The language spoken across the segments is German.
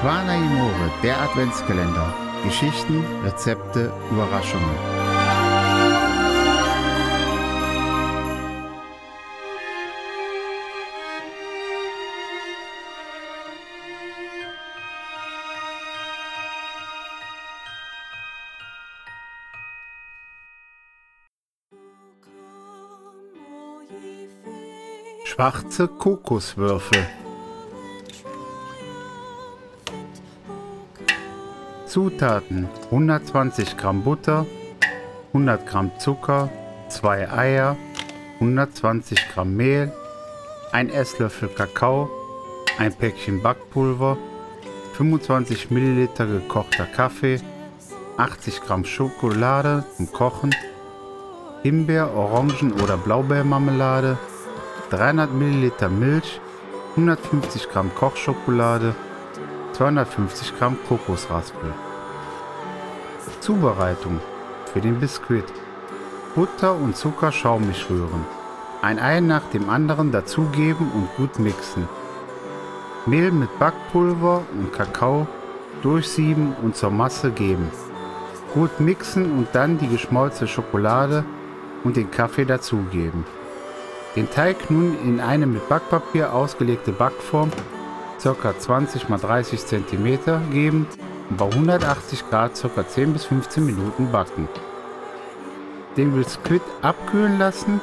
Amore, der Adventskalender. Geschichten, Rezepte, Überraschungen. Schwarze Kokoswürfel. Zutaten 120 Gramm Butter, 100 Gramm Zucker, 2 Eier, 120 Gramm Mehl, 1 Esslöffel Kakao, ein Päckchen Backpulver, 25 Milliliter gekochter Kaffee, 80 Gramm Schokolade zum Kochen, Himbeer-, Orangen- oder Blaubeermarmelade, 300 Milliliter Milch, 150 Gramm Kochschokolade, 250 Gramm Kokosraspel. Zubereitung für den Biskuit. Butter und Zucker schaumig rühren. Ein Ei nach dem anderen dazugeben und gut mixen. Mehl mit Backpulver und Kakao durchsieben und zur Masse geben. Gut mixen und dann die geschmolzene Schokolade und den Kaffee dazugeben. Den Teig nun in eine mit Backpapier ausgelegte Backform ca. 20 x 30 cm geben und bei 180 Grad ca. 10 bis 15 Minuten backen. Den Biskuit abkühlen lassen,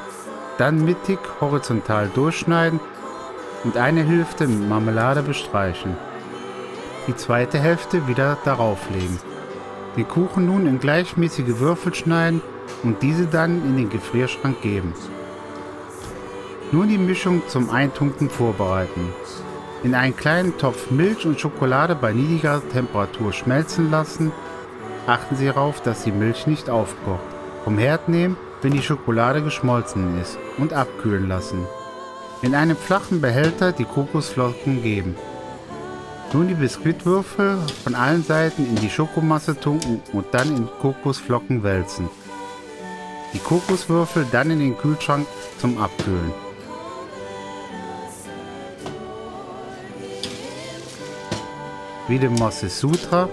dann mittig horizontal durchschneiden und eine Hälfte mit Marmelade bestreichen. Die zweite Hälfte wieder darauf legen. Den Kuchen nun in gleichmäßige Würfel schneiden und diese dann in den Gefrierschrank geben. Nun die Mischung zum Eintunken vorbereiten. In einen kleinen Topf Milch und Schokolade bei niedriger Temperatur schmelzen lassen. Achten Sie darauf, dass die Milch nicht aufkocht. Vom Herd nehmen, wenn die Schokolade geschmolzen ist und abkühlen lassen. In einem flachen Behälter die Kokosflocken geben. Nun die Biskuitwürfel von allen Seiten in die Schokomasse tunken und dann in Kokosflocken wälzen. Die Kokoswürfel dann in den Kühlschrank zum Abkühlen. Wie dem Moses Sutra